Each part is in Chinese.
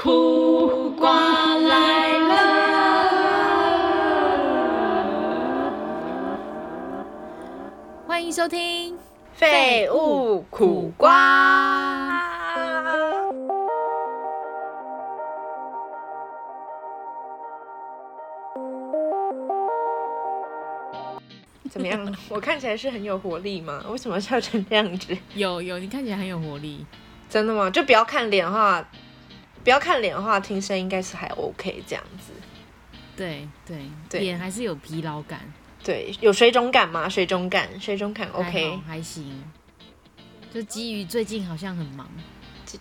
苦瓜来了，欢迎收听废物苦瓜。怎么样？我看起来是很有活力吗？为什么笑成这样子？有有，你看起来很有活力。真的吗？就不要看脸的话，不要看脸的话，听声应该是还 OK 这样子。对对对脸还是有疲劳感。对，有水肿感吗？水肿感，水肿感 OK。还行。就基于最近好像很忙，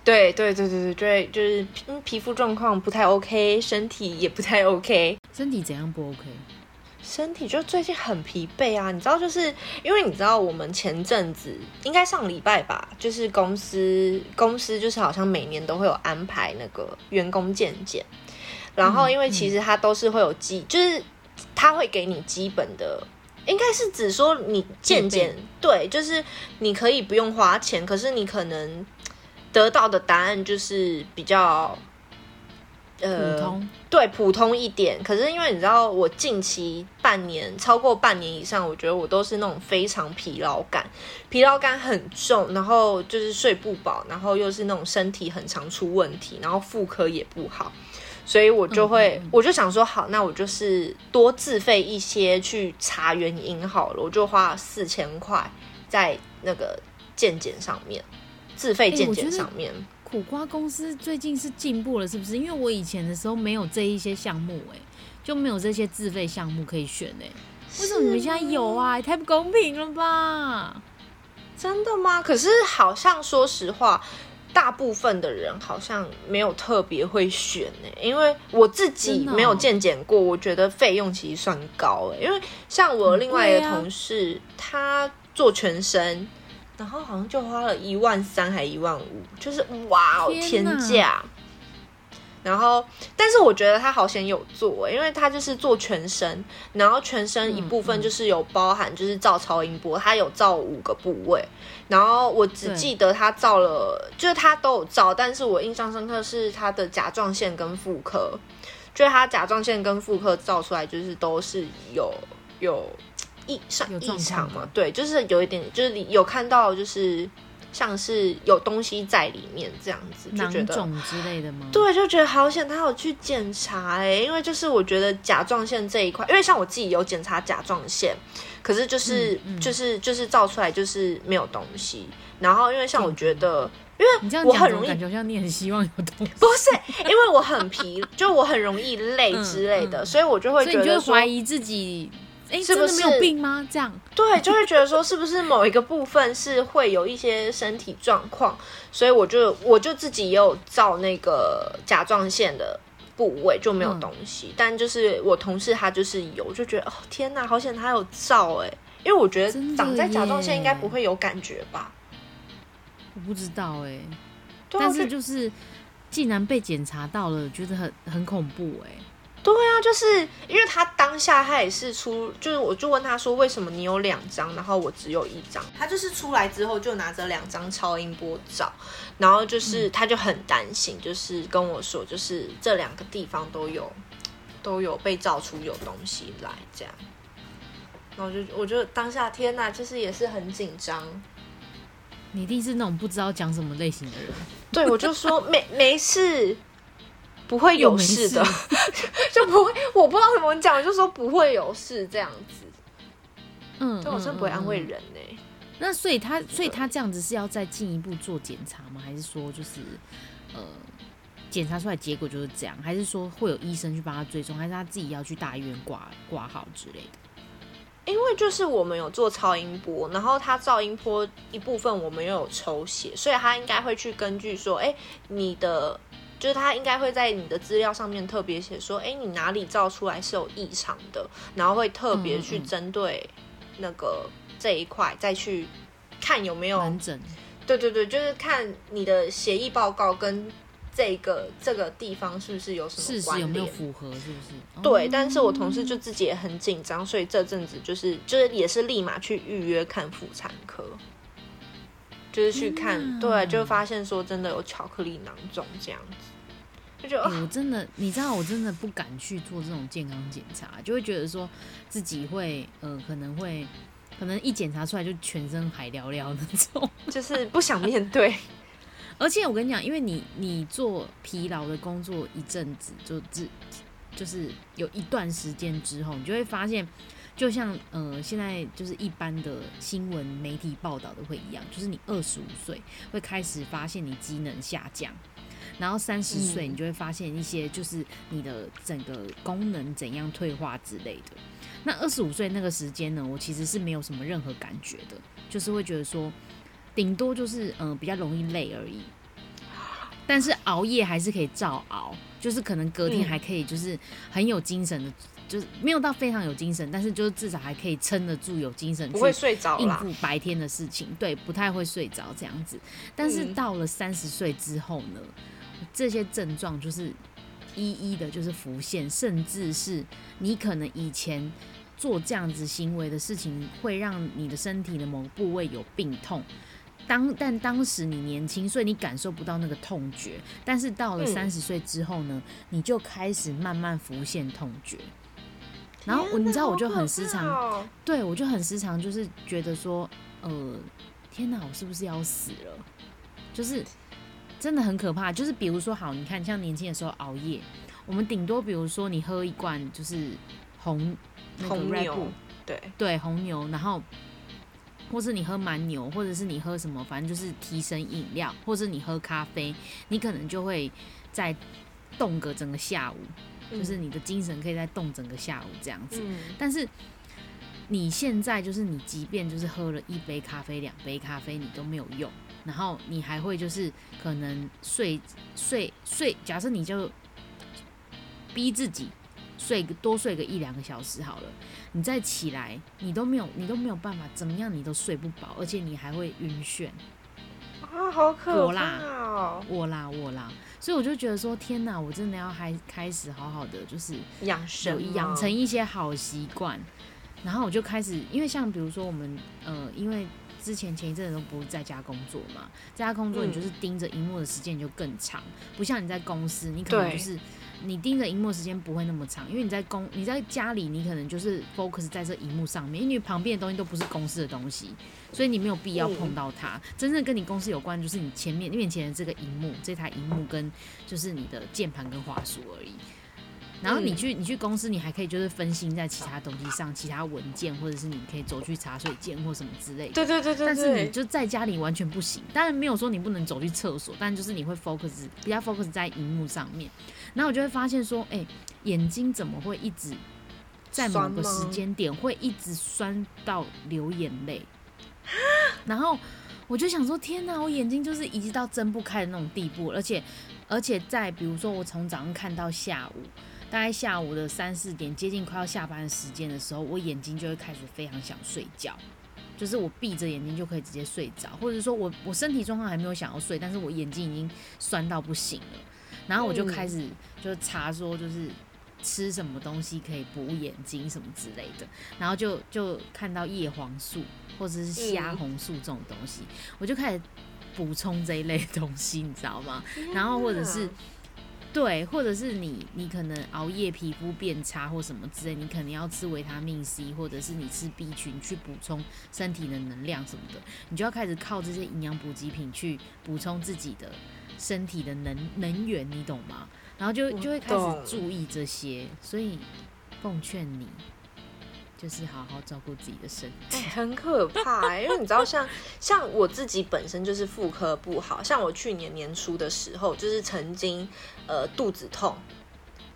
对对对对对对，就是嗯皮肤状况不太 OK，身体也不太 OK。身体怎样不 OK？身体就最近很疲惫啊，你知道，就是因为你知道我们前阵子应该上礼拜吧，就是公司公司就是好像每年都会有安排那个员工健检，然后因为其实他都是会有基，就是他会给你基本的。应该是指说你健检对，就是你可以不用花钱，可是你可能得到的答案就是比较呃普通对普通一点，可是因为你知道，我近期半年超过半年以上，我觉得我都是那种非常疲劳感，疲劳感很重，然后就是睡不饱，然后又是那种身体很常出问题，然后妇科也不好，所以我就会，我就想说，好，那我就是多自费一些去查原因好了，我就花了四千块在那个健检上面，自费健检上面。苦瓜公司最近是进步了，是不是？因为我以前的时候没有这一些项目、哎，就没有这些自费项目可以选、哎，为什么你们现在有啊？也太不公平了吧！真的吗？可是好像说实话，大部分的人好像没有特别会选呢、因为我自己没有健检过，我觉得费用其实算高哎、因为像我另外一个同事，他做全身，然后好像就花了一万三还一万五，就是哇哦天价。然后，但是我觉得他好险有做欸，因为他就是做全身，然后全身一部分就是有包含就是照超音波，他有照五个部位，然后我只对记得他照了，就是他都有照，但是我印象深刻是他的甲状腺跟妇科，就是他甲状腺跟妇科照出来就是都是有有异上异？常嘛对，就是有一点，就是你有看到就是像是有东西在里面这样子，就觉得囊肿之类的吗？对，就觉得好险，他有去检查哎、因为就是我觉得甲状腺这一块，因为像我自己有检查甲状腺，可是就是、嗯嗯就是就是照出来就是没有东西。然后因为像我觉得，因你这样为我很容易感觉像你很希望有东西，不是，因为我很疲，就我很容易累之类的，嗯嗯所以我就会你就会觉得，怀疑自己，哎、是不真的没有病吗？这样，对，就会觉得说是不是某一个部分是会有一些身体状况，所以我就我就自己也有照那个甲状腺的部位就没有嗯东西，但就是我同事他就是有，我就觉得哦天哪，好险他有照哎、因为我觉得长在甲状腺应该不会有感觉吧？我不知道哎、但就是就是既然被检查到了，觉得很很恐怖哎、对啊，就是因为他当下他也是出，就是我就问他说为什么你有两张，然后我只有一张。他就是出来之后就拿着两张超音波照，然后就是他就很担心，就是跟我说，就是这两个地方都有都有被照出有东西来这样。然后我就我就当下天呐，就是也是很紧张。你一定是那种不知道讲什么类型的人，对，我就说没没事，不会有事的事，就不会，我不知道怎么讲，我就说不会有事这样子。嗯，但，我真的不会安慰嗯。嗯人呢、那所以他，所以他这样子是要再进一步做检查吗？还是说就是呃，检查出来结果就是这样？还是说会有医生去帮他追踪？还是他自己要去大医院挂挂号之类的？因为就是我们有做超音波，然后他噪音波一部分我们又有抽血，所以他应该会去根据说，哎，你的就是他应该会在你的资料上面特别写说，哎，你哪里照出来是有异常的，然后会特别去针对那个这一块再去看有没有完整对对对，就是看你的协议报告跟这个这个地方是不是有什事么关实有没有联。符合？是不是？对，哦但是我同事就自己也很紧张，所以这阵子就是就是也是立马去预约看妇产科，就是去看，对，就发现说真的有巧克力囊肿这样子，就觉得、哎、我真的，你知道，我真的不敢去做这种健康检查，就会觉得说自己会，呃，可能会，可能一检查出来就全身海聊聊那种。就是不想面对。而且我跟你讲，因为你你做疲劳的工作一阵子，就自就是有一段时间之后，你就会发现，就像呃现在就是一般的新闻媒体报道的会一样，就是你二十五岁会开始发现你机能下降。然后三十岁，嗯你就会发现一些就是你的整个功能怎样退化之类的。那二十五岁那个时间呢，我其实是没有什么任何感觉的，就是会觉得说，顶多就是嗯、呃比较容易累而已。但是熬夜还是可以照熬，就是可能隔天嗯还可以就是很有精神的，就是没有到非常有精神，但是就是至少还可以撑得住有精神去不会睡着应。付白天的事情，对，不太会睡着这样子。但是嗯到了三十岁之后呢，这些症状就是一一的，就是浮现，甚至是你可能以前做这样子行为的事情，会让你的身体的某个部位有病痛。当但当时你年轻，所以你感受不到那个痛觉。但是到了嗯三十岁之后呢，你就开始慢慢浮现痛觉。然后我你知道，我就很时常哦对我就很时常就是觉得说，呃，天哪，我是不是要死了？就是真的很可怕。就是比如说，好，你看像年轻的时候熬夜，我们顶多比如说你喝一罐就是红那个红 Red 牛 Bull，对，对红牛，然后或是你喝蛮牛，或者是你喝什么，反正就是提神饮料，或是你喝咖啡，你可能就会再动个整个下午，就是你的精神可以再动整个下午这样子。嗯，但是你现在就是你，即便就是喝了一杯咖啡、两杯咖啡，你都没有用，然后你还会就是可能睡睡睡，假设你就逼自己睡多睡个一两个小时好了，你再起来，你都没有你都没有办法，怎么样你都睡不饱，而且你还会晕眩。啊，好可怕！我啦我啦，所以我就觉得说，天哪，我真的要还开始好好的就是养生养成一些好习惯，然后我就开始，因为像比如说我们呃，因为之前前一阵子都不是在家工作嘛，在家工作嗯你就是盯着荧幕的时间就更长，不像你在公司，你可能就是你盯着荧幕时间不会那么长，因为你在公你在家里你可能就是 focus 在这荧幕上面，因为你旁边的东西都不是公司的东西，所以你没有必要碰到它。真正跟你公司有关，就是你前面面前的这个荧幕，这台荧幕跟就是你的键盘跟滑鼠而已。然后你嗯去你去公司，你还可以就是分心在其他东西上，其他文件，或者是你可以走去茶水间或什么之类的。对对对对但是你，就在家里完全不行，当然没有说你不能走去厕所，但就是你会 focus 比较 focus 在荧幕上面，然后我就会发现说，哎、眼睛怎么会一直在某个时间点会一直酸到流眼泪，然后我就想说，天哪，我眼睛就是已经到睁不开的那种地步，而且而且在比如说我从早上看到下午。大概下午的三四点，接近快要下班的时间的时候，我眼睛就会开始非常想睡觉。就是我闭着眼睛就可以直接睡着，或者说我我身体状况还没有想要睡，但是我眼睛已经酸到不行了，然后我就嗯开始就查说就是吃什么东西可以补眼睛什么之类的，然后就就看到叶黄素或者是虾嗯红素这种东西，我就开始补充这一类东西，你知道吗？然后或者是对，或者是你你可能熬夜皮肤变差或什么之类，你可能要吃维他命 C，或者是你吃 B 群去补充身体的能量什么的，你就要开始靠这些营养补给品去补充自己的身体的能能源，你懂吗？然后就我就会开始注意这些，所以奉劝你就是好好照顾自己的身体。哎，很可怕、欸，因为你知道像，像我自己本身就是妇科不好，像我去年年初的时候，就是曾经呃肚子痛，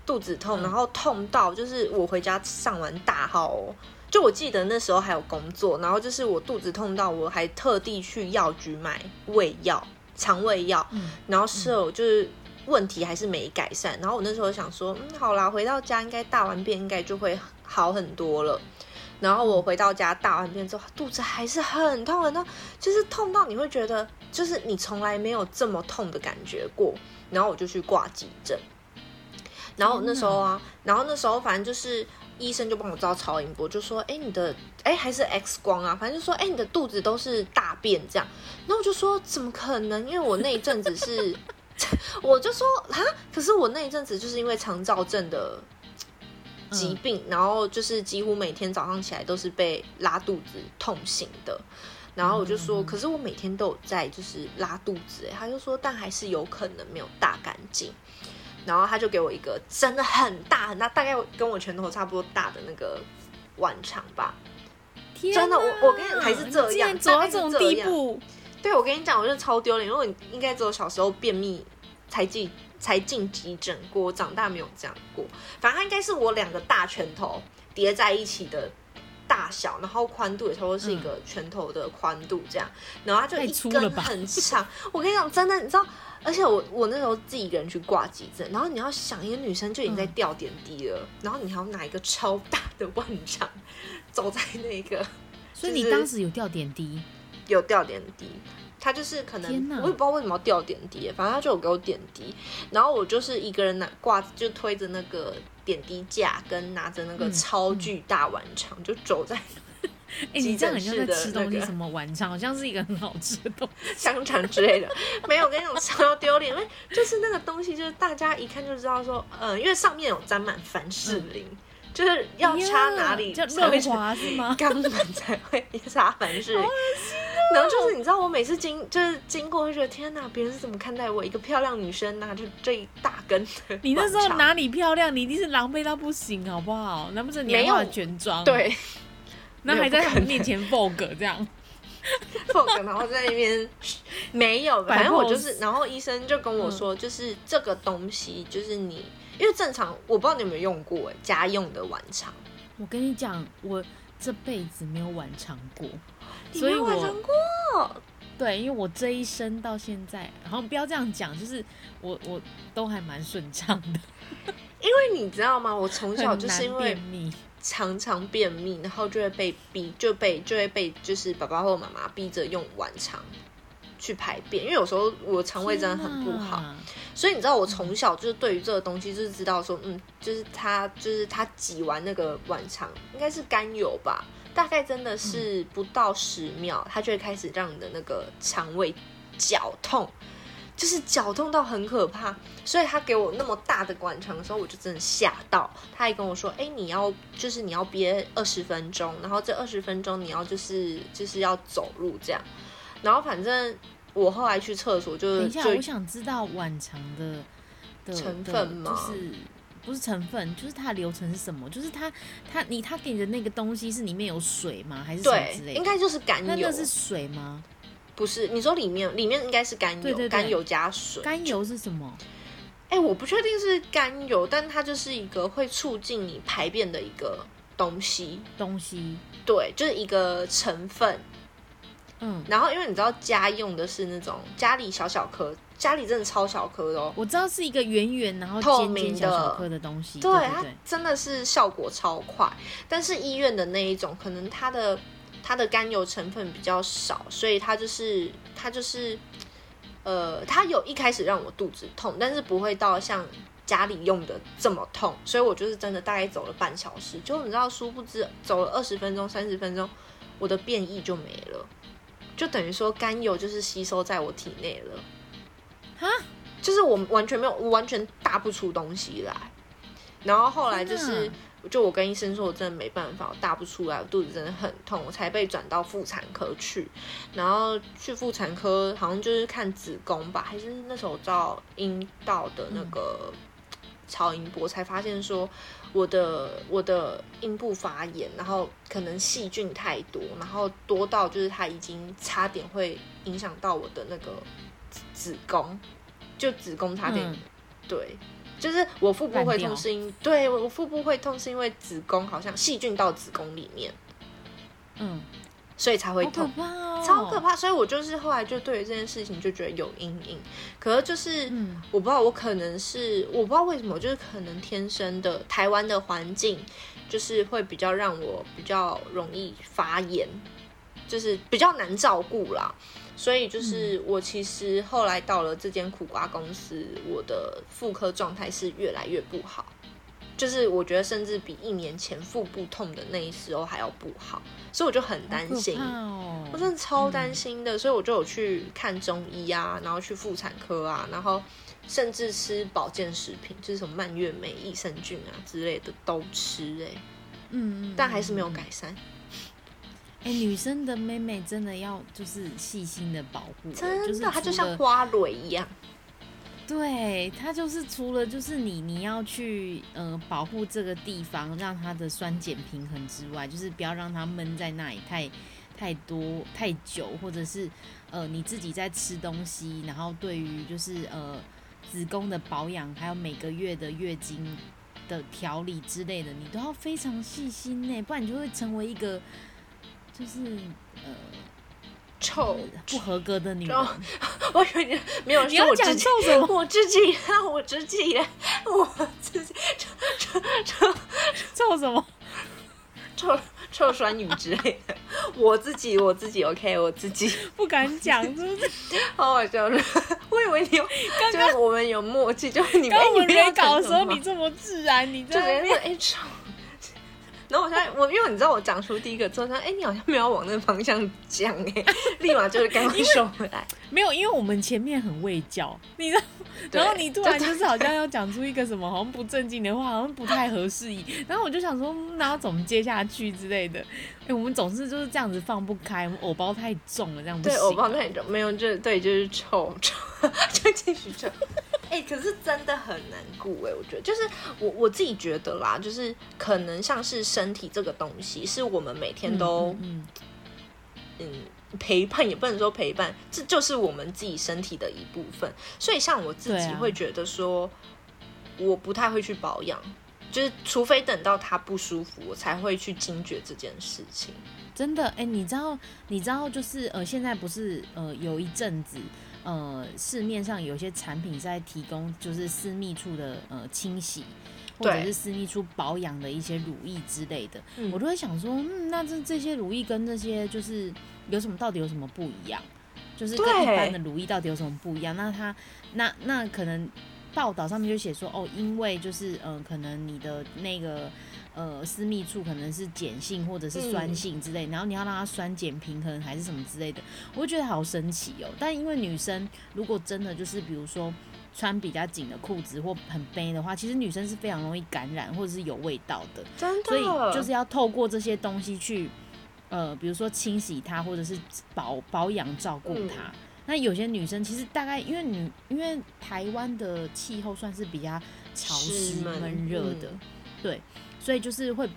肚子痛，嗯然后痛到就是我回家上完大号哦，就我记得那时候还有工作，然后就是我肚子痛到我还特地去药局买胃药、肠胃药，嗯然后是有就是问题还是没改善，然后我那时候想说，嗯，好啦，回到家应该大完便应该就会好很多了。然后我回到家大完便之后，肚子还是很痛很痛，就是痛到你会觉得，就是你从来没有这么痛的感觉过。然后我就去挂急诊，然后那时候啊，然后那时候反正就是医生就帮我照超音波，就说，哎，你的，哎，还是 X 光啊，反正就说，哎，你的肚子都是大便这样。然后我就说，怎么可能？因为我那一阵子是 我就说啊，可是我那一阵子就是因为肠燥症的疾病，然后就是几乎每天早上起来都是被拉肚子痛醒的。然后我就说，可是我每天都有在就是拉肚子，他就说，但还是有可能没有大干净。然后他就给我一个真的很大很大，大概跟我拳头差不多大的那个碗肠吧。真的，我我跟你还是这样，走到这种地步。对，我跟你讲，我就超丢脸，因为应该只有小时候便秘才进才进急诊过，长大没有这样过。反正它应该是我两个大拳头叠在一起的大小，然后宽度也差不多是一个拳头的宽度这样。然后它就一根很长。我跟你讲，真的，你知道，而且我我那时候自己一个人去挂急诊，然后你要想一个女生就已经在吊点滴了，然后你还要拿一个超大的万长走在那个，所以你当时有吊点滴。有吊点滴，他就是可能我也不知道为什么要吊点滴，反正他就有给我点滴，然后我就是一个人拿挂就推着那个点滴架，跟拿着那个超巨大碗肠，就走在你这样很像在吃东西，什么碗肠，好像是一个很好吃的东西，香肠之类的。没有，我跟你讲超丢脸，因为 就是那个东西，就是大家一看就知道说，嗯，因为上面有沾满凡士林。就是要擦哪里才会滑是吗？肛门才会擦凡士林。然后就是你知道，我每次经就是经过，会觉得天哪，别人是怎么看待我一个漂亮女生呢？就这一大根。你那时候哪里漂亮？你一定是狼狈到不行，好不好？难不成你没有全妆？对。那还在他们面前 vogue 这样，vogue，然后在那边没有，反正我就是，然后医生就跟我说，就是这个东西，就是你。因为正常，我不知道你有没有用过哎，家用的晚肠。我跟你讲，我这辈子没有晚肠过，所以碗肠过。对，因为我这一生到现在，然后不要这样讲，就是我我都还蛮顺畅的。因为你知道吗？我从小就是因为常常便秘，然后就会被逼，就被就会被就是爸爸或妈妈逼着用晚肠。去排便，因为有时候我肠胃真的很不好，所以你知道我从小就是对于这个东西就是知道说，嗯，就是他就是他挤完那个晚肠应该是甘油吧，大概真的是不到十秒，它就会开始让你的那个肠胃绞痛，就是绞痛到很可怕。所以他给我那么大的灌肠的时候，我就真的吓到。他还跟我说，哎，你要就是你要憋二十分钟，然后这二十分钟你要就是就是要走路这样。然后反正我后来去厕所就等一下，我想知道晚肠的的成分吗？就是不是成分，就是它的流程是什么？就是它它你它给你的那个东西是里面有水吗？还是什么之类？应该就是甘油。那是水吗？不是，你说里面里面应该是甘油，对对对，甘油加水。甘油是什么？哎，我不确定是甘油，但它就是一个会促进你排便的一个东西。东西对，就是一个成分。嗯，然后因为你知道家用的是那种家里小小颗，家里真的超小颗哦。我知道是一个圆圆然后透明的小颗的东西，对它真的是效果超快。但是医院的那一种，可能它的它的甘油成分比较少，所以它就是它就是呃，它有一开始让我肚子痛，但是不会到像家里用的这么痛。所以我就是真的大概走了半小时，就你知道，殊不知走了二十分钟、三十分钟，我的便意就没了。就等于说甘油就是吸收在我体内了，啊，就是我完全没有，我完全大不出东西来。然后后来就是，就我跟医生说，我真的没办法，我大不出来，我肚子真的很痛，我才被转到妇产科去。然后去妇产科，好像就是看子宫吧，还是那时候照阴道的那个超音波，才发现说。我的我的阴部发炎，然后可能细菌太多，然后多到就是它已经差点会影响到我的那个子宫，就子宫差点，对，就是我腹部会痛是因，对我腹部会痛是因为子宫好像细菌到子宫里面，嗯。所以才会痛，超可怕。所以我就是后来就对于这件事情就觉得有阴影。可是就是，我不知道我可能是我不知道为什么，就是可能天生的台湾的环境就是会比较让我比较容易发炎，就是比较难照顾啦。所以就是我其实后来到了这间苦瓜公司，我的妇科状态是越来越不好。就是我觉得甚至比一年前腹部痛的那一时候还要不好，所以我就很担心，哦、我真的超担心的，所以我就有去看中医啊，然后去妇产科啊，然后甚至吃保健食品，就是什么蔓越莓、益生菌啊之类的都吃哎、嗯嗯，但还是没有嗯。改善，哎、女生的妹妹真的要就是细心的保护，真就是的，她就像花蕊一样。对，她就是除了就是你你要去呃保护这个地方，让它的酸碱平衡之外，就是不要让它闷在那里太太多太久，或者是呃你自己在吃东西，然后对于就是呃子宫的保养，还有每个月的月经的调理之类的，你都要非常细心呢，不然你就会成为一个就是呃臭，不合格的女人。哦我以为你没有你要讲说我自己臭什么？我自己啊，我自己啊，我自己臭臭臭 臭什么？臭臭酸雨之类的，我自己我自己 OK，我自己 不敢讲，是不是？好好笑的。我以为你有，就是我们有默契，就是你们刚我们没搞的时候，你这么自然，你就在那臭。然后我现在我因为你知道我讲出第一个之后，他哎你好像没有往那个方向讲哎，立马就是赶快收回来。没有，因为我们前面很未教，你知道，然后你突然就是好像要讲出一个什么好像不正经的话，好像不太合时宜，然后我就想说，嗯那要怎么接下去之类的。哎，我们总是就是这样子放不开，我们偶包太重了，这样不对，行。我帮太重，没有，就对，就是臭臭，就继续臭。哎、可是真的很难顾哎、我觉得就是我我自己觉得啦，就是可能像是身体这个东西，是我们每天都嗯嗯陪伴，也不能说陪伴，这就是我们自己身体的一部分。所以像我自己会觉得说，我不太会去保养，就是除非等到他不舒服，我才会去惊觉这件事情。真的，哎、你知道，你知道，就是呃，现在不是呃，有一阵子，呃，市面上有些产品在提供就是私密处的呃清洗，或者是私密处保养的一些乳液之类的，嗯我都会想说，嗯，那这这些乳液跟这些就是有什么到底有什么不一样？就是跟一般的乳液到底有什么不一样？那它那那可能报道上面就写说，哦，因为就是嗯、呃，可能你的那个。呃，私密处可能是碱性或者是酸性之类，然后你要让它酸碱平衡还是什么之类的，我就觉得好神奇哦。但因为女生如果真的就是比如说穿比较紧的裤子或很背的话，其实女生是非常容易感染或者是有味道的，真的，所以就是要透过这些东西去，呃，比如说清洗它或者是保保养照顾它。嗯那有些女生其实大概因为女因为台湾的气候算是比较潮湿湿闷闷热的，嗯对，所以就是会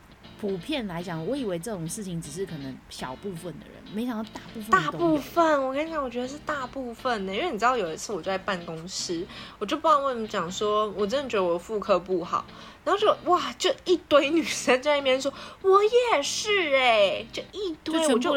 普遍来讲，我以为这种事情只是可能小部分的人，没想到大部分大。部分，我跟你讲，我觉得是大部分呢，因为你知道有一次我就在办公室，我就不知道为什么讲说，我真的觉得我妇科不好，然后就哇，就一堆女生在那边说，我也是哎，就一堆，我就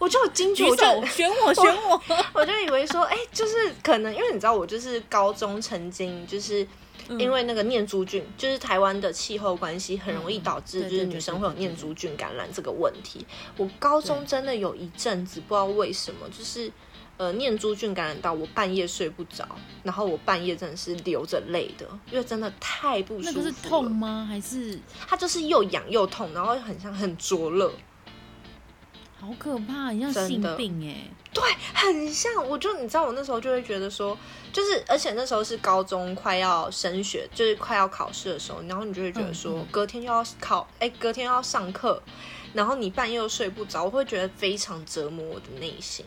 我就有惊觉，举我就选我选我，我就以为说，哎、就是可能因为你知道，我就是高中曾经就是。嗯因为那个念珠菌，就是台湾的气候关系，很容易嗯导致就是女生会有念珠菌感染这个问题。我高中真的有一阵子不知道为什么，就是呃念珠菌感染到我半夜睡不着，然后我半夜真的是流着泪的，因为真的太不舒服了。那个是痛吗？还是它就是又痒又痛，然后很像很灼热，好可怕，很像性病哎、对，很像。我就你知道，我那时候就会觉得说，就是而且那时候是高中快要升学，就是快要考试的时候，然后你就会觉得说，隔天又要考，哎，隔天又要上课，然后你半夜又睡不着，我会觉得非常折磨我的内心。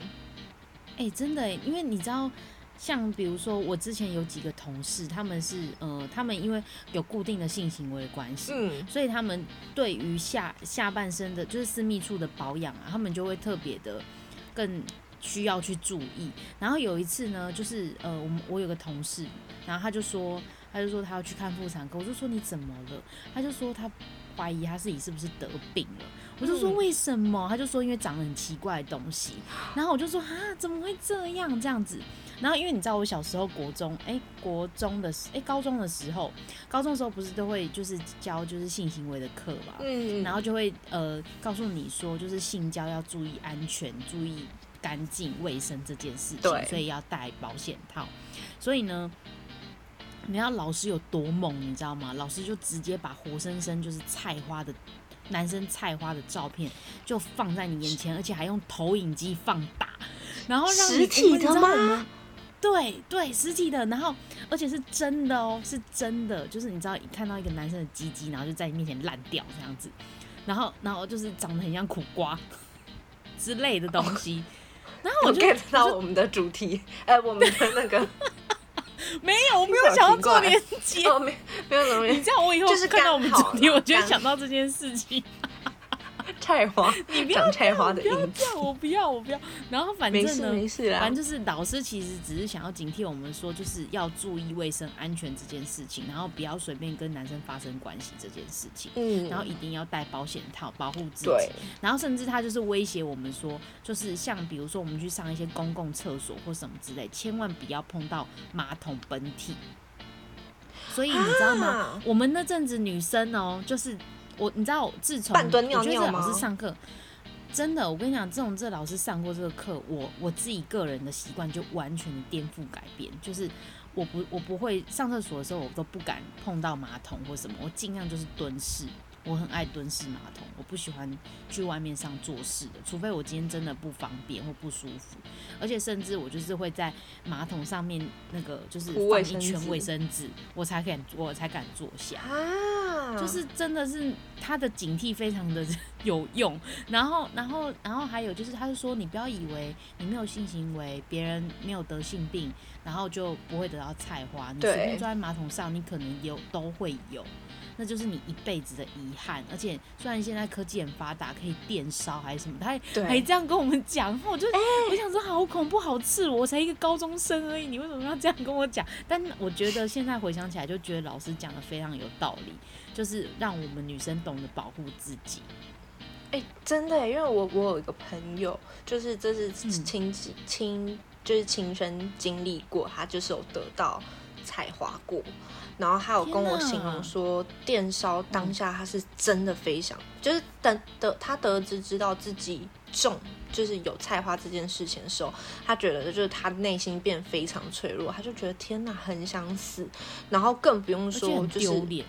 哎、真的哎，因为你知道，像比如说我之前有几个同事，他们是呃，他们因为有固定的性行为的关系，嗯，所以他们对于下下半身的，就是私密处的保养啊，他们就会特别的更需要去注意。然后有一次呢，就是呃，我们我有个同事，然后他就说，他就说他要去看妇产科，我就说你怎么了？他就说他怀疑他自己是不是得病了。我就说嗯为什么？他就说因为长得很奇怪的东西。然后我就说啊，怎么会这样这样子？然后因为你知道我小时候国中，哎，国中的时，哎，高中的时候，高中的时候不是都会就是教就是性行为的课嘛，嗯，然后就会呃告诉你说，就是性交要注意安全，注意干净卫生这件事情，对所以要戴保险套。所以呢，你知道老师有多猛，你知道吗？老师就直接把活生生就是菜花的男生菜花的照片就放在你眼前，而且还用投影机放大，然后让你实体的吗？对对，实体的，然后而且是真的哦，是真的，就是你知道，一看到一个男生的鸡鸡，然后就在你面前烂掉这样子，然后然后就是长得很像苦瓜之类的东西，然后我 我就 get 到我们的主题，呃，我们的那个没有，我没有想要做连接，哦，没没有怎么你这样我以后就是看到我们主题，我就会想到这件事情。菜花，你不要长菜花的不要影子，我不要，我不要。然后反没事正呢，没事啦反正就是老师其实只是想要警惕我们说，就是要注意卫生安全这件事情，然后不要随便跟男生发生关系这件事情。嗯，然后一定要戴保险套保护自对己，然后甚至他就是威胁我们说，就是像比如说我们去上一些公共厕所或什么之类，千万不要碰到马桶本体。所以你知道吗？啊我们那阵子女生哦，就是我，你知道，自从半蹲尿我觉得这老师上课，真的，我跟你讲，自从这老师上过这个课，我我自己个人的习惯就完全的颠覆改变，就是我不我不会上厕所的时候，我都不敢碰到马桶或什么，我尽量就是蹲式。我很爱蹲式马桶，我不喜欢去外面上坐式的，除非我今天真的不方便或不舒服，而且甚至我就是会在马桶上面那个就是放一圈卫生纸，我才敢我才敢坐下。啊，就是真的是他的警惕非常的有用，然后然后然后还有就是，他就说你不要以为你没有性行为，别人没有得性病，然后就不会得到菜花，你随便坐在马桶上，你可能有都会有。那就是你一辈子的遗憾，而且虽然现在科技很发达，可以电烧还是什么，他还还这样跟我们讲，我就、我想说好恐怖，好赤裸，我才一个高中生而已，你为什么要这样跟我讲？但我觉得现在回想起来，就觉得老师讲的非常有道理，就是让我们女生懂得保护自己。哎、真的，因为我我有一个朋友，就是这是嗯。亲戚亲，就是亲身经历过，他就是有得到菜花过，然后他有跟我形容说，电烧当下他是真的非常，就是等得他得知知道自己中。就是有菜花这件事情的时候，他觉得就是他内心变非常脆弱，他就觉得天哪，很想死，然后更不用说很就是丢脸，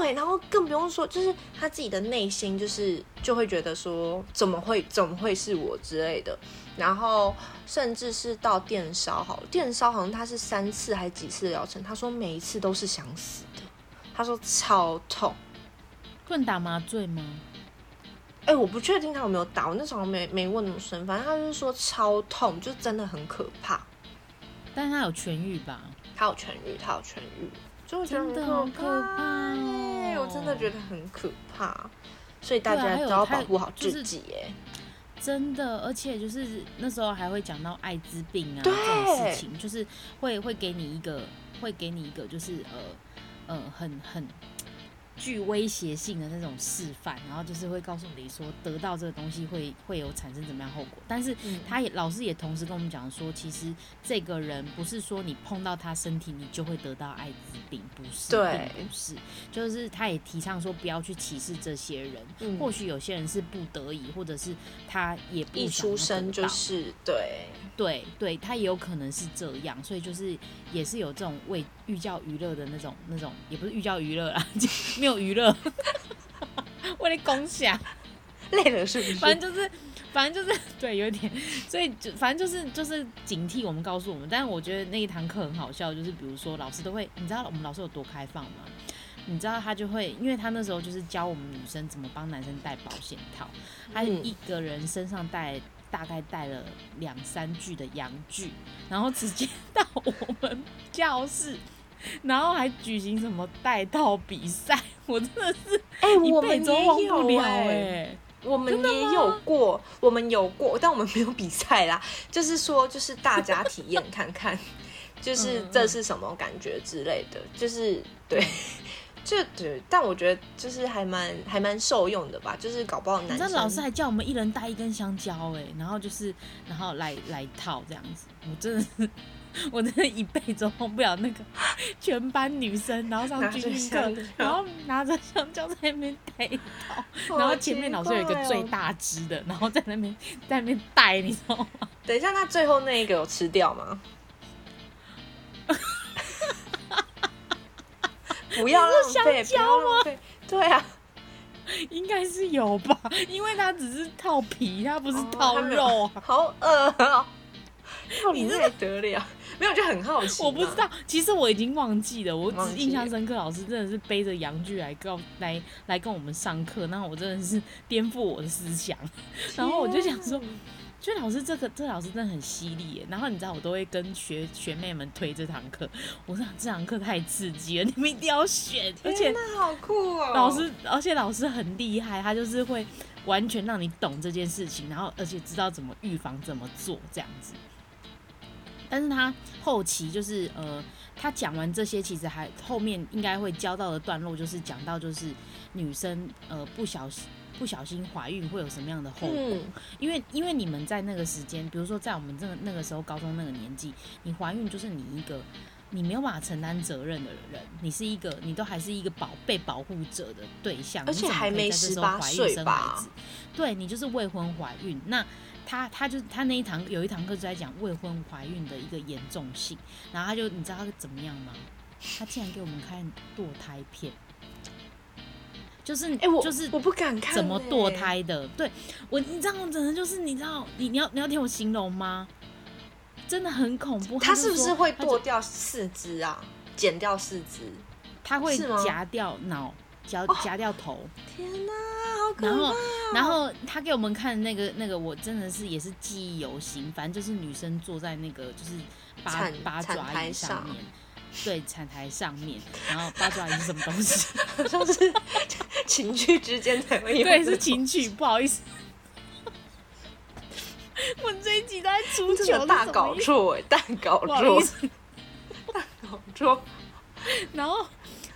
对，然后更不用说，就是他自己的内心，就是就会觉得说，怎么会怎么会是我之类的，然后甚至是到电烧好了，电烧好像他是三次还几次疗程，他说每一次都是想死的，他说超痛，不能打麻醉吗？哎，我不确定他有没有打，我那时候没没问那么深，反正他就是说超痛，就真的很可怕，但是他有痊愈吧？他有痊愈，他有痊愈，就真的很好可怕哎哦我真的觉得很可怕，所以大家都要保护好自己，哎。真的，而且就是那时候还会讲到艾滋病啊这种事情，就是会会给你一个，会给你一个就是呃呃很很具威胁性的那种示范，然后就是会告诉你说得到这个东西会会有产生怎么样后果，但是嗯他也老师也同时跟我们讲说，其实这个人不是说你碰到他身体你就会得到艾滋病，不是，对并不是，就是他也提倡说不要去歧视这些人，嗯或许有些人是不得已，或者是他也不一出生就是对，对对，他也有可能是这样，所以就是也是有这种为寓教于乐的那种那种，也不是寓教于乐啦，就 没有娱乐，为了共享，累了是不是？反正就是。反正就是 对，有点，所以就反正就是就是警惕我们，告诉我们。但是我觉得那一堂课很好笑，就是比如说老师都会，你知道我们老师有多开放吗？你知道他就会，因为他那时候就是教我们女生怎么帮男生戴保险套，他嗯一个人身上带大概带了两三具的洋具，然后直接到我们教室，然后还举行什么带套比赛，我真的是哎、我们也有哎、哎、我们也有过，我们有过，但我们没有比赛啦。就是说，就是大家体验看看，就是嗯这是什么感觉之类的，就是对。就对，但我觉得就是还蛮还蛮受用的吧，就是搞不好男生老师还叫我们一人带一根香蕉哎、然后就是然后来来套这样子，我真的是。我真的一辈子忘不了那个全班女生，然后上军训课，然后拿着香蕉在那边带一套，好然后前面老师有一个最大只的，然后在那边在那边带，你知道吗？等一下，那最后那一个有吃掉吗？不要浪费，香蕉不要浪费。对啊，应该是有吧，因为它只是套皮，它不是哦套肉啊。好恶哦，到底还得了？没有，就很好奇。我不知道，，其实我已经忘记了，我只印象深刻，老师真的是背着洋具来告来来跟我们上课，那我真的是颠覆我的思想。然后我就想说，就老师这个这老师真的很犀利耶。然后你知道我都会跟学学妹们推这堂课，我说这堂课太刺激了，你们一定要选，而且那好酷哦！老师，而且老师很厉害，他就是会完全让你懂这件事情，然后而且知道怎么预防、怎么做这样子。但是他后期就是呃，他讲完这些，其实还后面应该会教到的段落，就是讲到就是女生呃不小心不小心怀孕会有什么样的后果。嗯，因为因为你们在那个时间，比如说在我们这个那个时候高中那个年纪，你怀孕就是你一个你没有办法承担责任的人，你是一个你都还是一个保被保护者的对象，而且你怎么还没可以在这时候怀孕生孩子？对你就是未婚怀孕，那他他就他那一堂有一堂课就在讲未婚怀孕的一个严重性，然后他就你知道他怎么样吗？他竟然给我们看堕胎片。就是哎，我就是我不敢看怎么欸堕？胎的。对我，你知道，我真的就是你知道，你你要你要听我形容吗？真的很恐怖。他是不是会剁掉四肢啊？剪掉四肢？他会夹掉脑，夹哦夹掉头，天哪，好可然后！然后他给我们看那个那个，我真的是也是记忆犹新。反正就是女生坐在那个就是八八爪椅上面。对，产台上面，然后八爪椅是什么东西？好像是 情趣之间才会有，对，是情趣，不好意思。我这一集都在出糗，大搞错。错哎，大搞错大，搞错。然后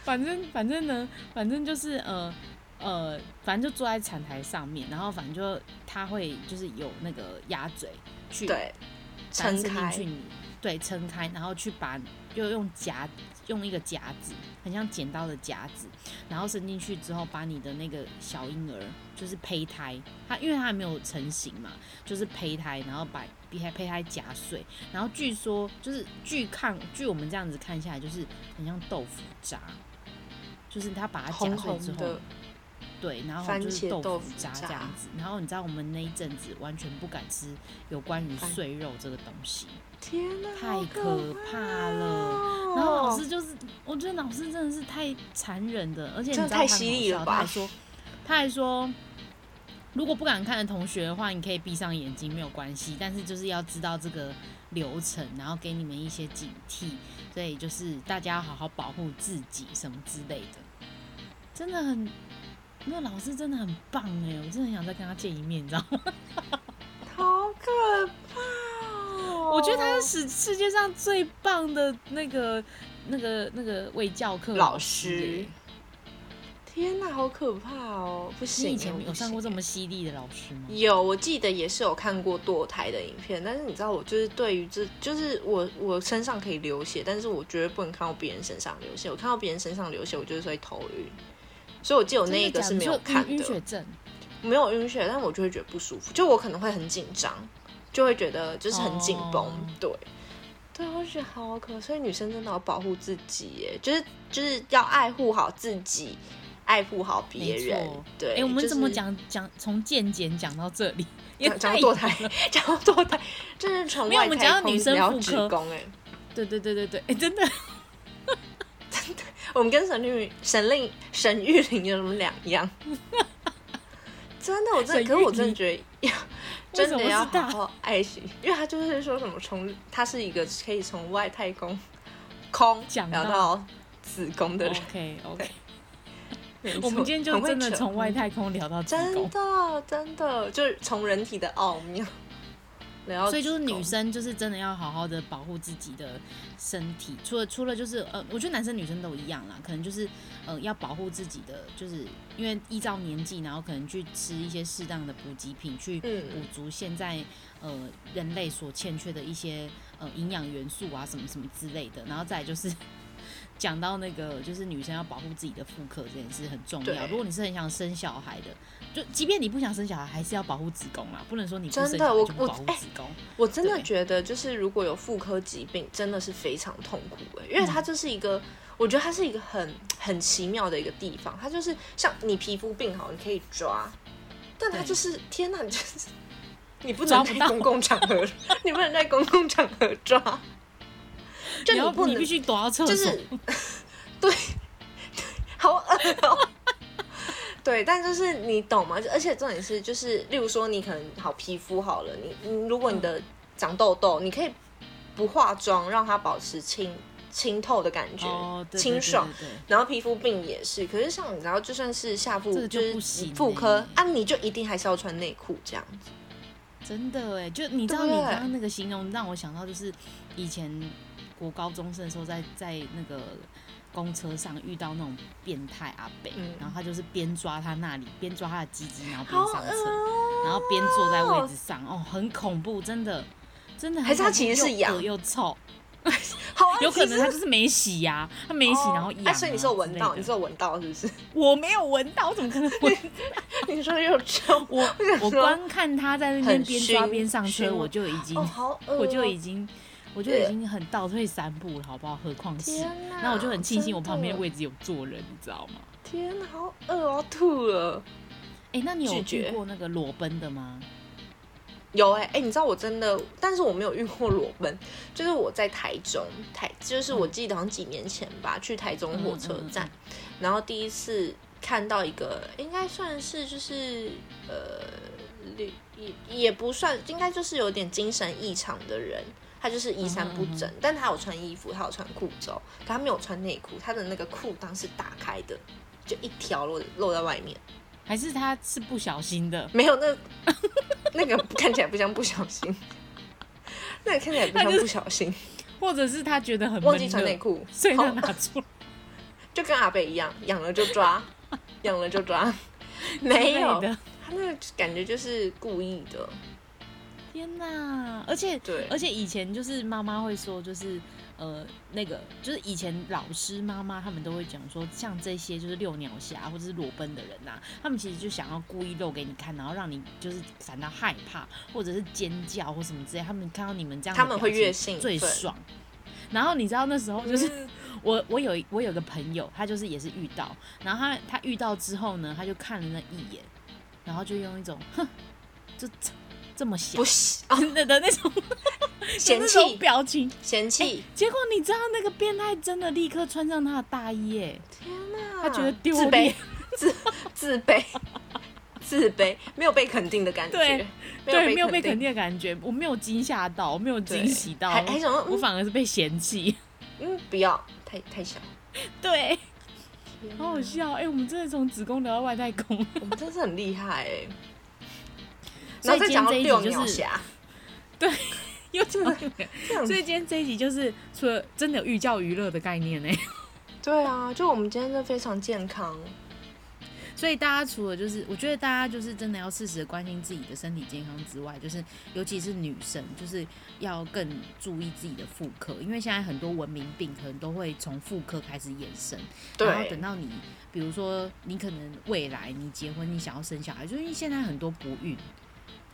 反正反正呢，反正就是呃呃，反正就坐在产台上面，然后反正就他会就是有那个鸭嘴去对，撑开伸进去你对撑开，然后去把就用夹用一个夹子，很像剪刀的夹子，然后伸进去之后，把你的那个小婴儿就是胚胎，它因为它还没有成型嘛，就是胚胎，然后把胚胎胚胎夹碎，然后据说就是据看据我们这样子看下来，就是很像豆腐渣，就是他把它夹红碎之后对，然后就是豆腐腐渣这样子。然后你知道我们那一阵子完全不敢吃有关于碎肉这个东西，天哪，太可怕了哦然后老师就是，我觉得老师真的是太残忍的，而且你知道太犀利了他还说，他还说，如果不敢看的同学的话，你可以闭上眼睛没有关系，但是就是要知道这个流程，然后给你们一些警惕，所以就是大家要好好保护自己什么之类的，真的很。那个老师真的很棒哎，我真的很想再跟他见一面，你知道吗？我觉得他是世世界上最棒的那个、那个、那个卫教课老师。天哪，好可怕哦！不行，你以前有上过这行么犀利的老师吗？有，我记得也是有看过堕胎的影片，但是你知道，我就是对于这，就是我我身上可以流血，但是我绝对不能看到别人身上流血。我看到别人身上流血，我就是会头晕。所以我记得我那一个是没有看的晕血的，症，没有晕血，但我就会觉得不舒服，就我可能会很紧张，就会觉得就是很紧绷，哦对。对，我就觉得好可，所以女生真的要保护自己，耶，就是就是要爱护好自己，爱护好别人错。对，哎、我们怎么讲讲从健检讲到这里？也讲堕胎 讲到堕胎，就是从没有我们讲到外太空女生妇聊子科宫哎，对对对对对，哎、真的，我们跟沈玉沈令沈玉玲有什么两样？真的，我真的，可是我真的觉得真的要好好爱惜，因为他就是说什么从他是一个可以从外太空空讲到聊到子宫的人，OK OK，我们今天就真的从外太空聊到子真。的真的就是从人体的奥妙所以就是女生就是真的要好好的保护自己的身体，除了除了就是呃，我觉得男生女生都一样啦，可能就是呃要保护自己的，就是因为依照年纪，然后可能去吃一些适当的补给品，去补嗯足现在呃人类所欠缺的一些呃营养元素啊什么什么之类的，然后再就是。讲到那个，就是女生要保护自己的妇科这件事很重要。如果你是很想生小孩的，就即便你不想生小孩，还是要保护子宫啦，不能说你不真的生就保护哎子宫。我真的觉得，就是如果有妇科疾病，真的是非常痛苦哎、因为它就是一个，我觉得它是一个很很奇妙的一个地方，它就是像你皮肤病好，你可以抓，但它就是天哪，就是你不能在公共场合，你不能在公共场合抓，就你不能你必须躲到厕所，就是对，好恶哦、对，但就是你懂吗？而且重点是，就是例如说，你可能好皮肤好了，你你如果你的长痘痘，你可以不化妆，让它保持清清透的感觉，哦，对对清爽。然后皮肤病也是，可是像你知道，就算是下腹这个就是妇科欸啊，你就一定还是要穿内裤这样子。真的哎，就你知道你刚刚那个形容让我想到，就是以前国高中生的时候在，在那个公车上遇到那种变态阿北，嗯。然后他就是边抓他那里，边抓他的鸡鸡，然后边上车，哦。然后边坐在位置上，哦，很恐怖，真的，真的很还是他其实是痒。又恶又臭，好啊，有可能他就是没洗呀、他没洗，然后痒、啊哎，所以你是有闻到，你之类的是有闻到是不是？我没有闻到，我怎么可能闻？你说又臭，我我想说光看他在那边很边抓边上车，我就已经我就已经我就已经很倒退三步了，好不好？何况是，天哪！然后我就很庆幸我旁边的位。置有坐人，你知道吗？天哪，好饿哦，吐了。哎、那你有遇过那个裸奔的吗？有哎、哎、你知道我真的，但是我没有遇过裸奔，就是我在台中台，就是我记得好像几年前吧，去台中火车站，然后第一次看到一个，应该算是就是呃，也也也不算，应该就是有点精神异常的人。他就是衣衫不整，但他有穿衣服，他有穿裤肘，可他没有穿内裤，他的那个裤裆是打开的，就一条露露在外面。还是他是不小心的？没有，那那个看起来不像不小心，那个看起来不像不小心，或者是他觉得很忘记，穿内裤，所以他拿出来？就跟阿北一样，痒了就抓，痒了就抓，没有。他那个感觉就是故意的，天哪！而且对而且以前就是妈妈会说，就是呃那个就是以前老师妈妈他们都会讲说，像这些就是遛鸟侠或者是裸奔的人呐、他们其实就想要故意露给你看，然后让你就是感到害怕或者是尖叫或什么之类，他们看到你们这样的他们会越兴最爽。然后你知道那时候就是嗯我我有我有个朋友，他就是也是遇到，然后他他遇到之后呢，他就看了那一眼，然后就用一种哼，这这这么小。不的的那种。嫌弃。表情。嫌弃，结果你知道那个变态真的立刻穿上他的大衣哎，天哪，他觉得丢自卑。脸，自自卑，自卑，没有被肯定的感觉，对对，没有被肯定，的感觉，我没有惊吓到，我没有惊喜到，还还想说，我嗯。反而是被嫌弃。嗯，不要，太太小，对，好好笑哎、我们真的从子宫聊到外太空。我们真是很厉害哎。再讲到今天这一六集就是 对，又讲到这个 这样所以今天这一集就是除了真的有寓教于乐的概念呢、对啊，就我们今天真的非常健康，所以大家除了就是，我觉得大家就是真的要适时的关心自己的身体健康之外，就是尤其是女生，就是要更注意自己的妇科，因为现在很多文明病可能都会从妇科开始衍生，然后等到你，比如说你可能未来你结婚，你想要生小孩，就是因为现在很多不孕。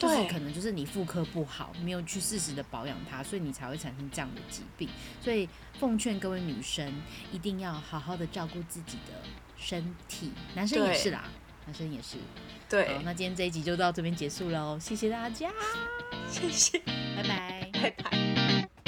就是可能就是你妇科不好，没有去适时的保养它，所以你才会产生这样的疾病。所以奉劝各位女生一定要好好的照顾自己的身体，男生也是啦，男生也是。对好，，那今天这一集就到这边结束喽，谢谢大家，谢谢，拜拜。拜拜。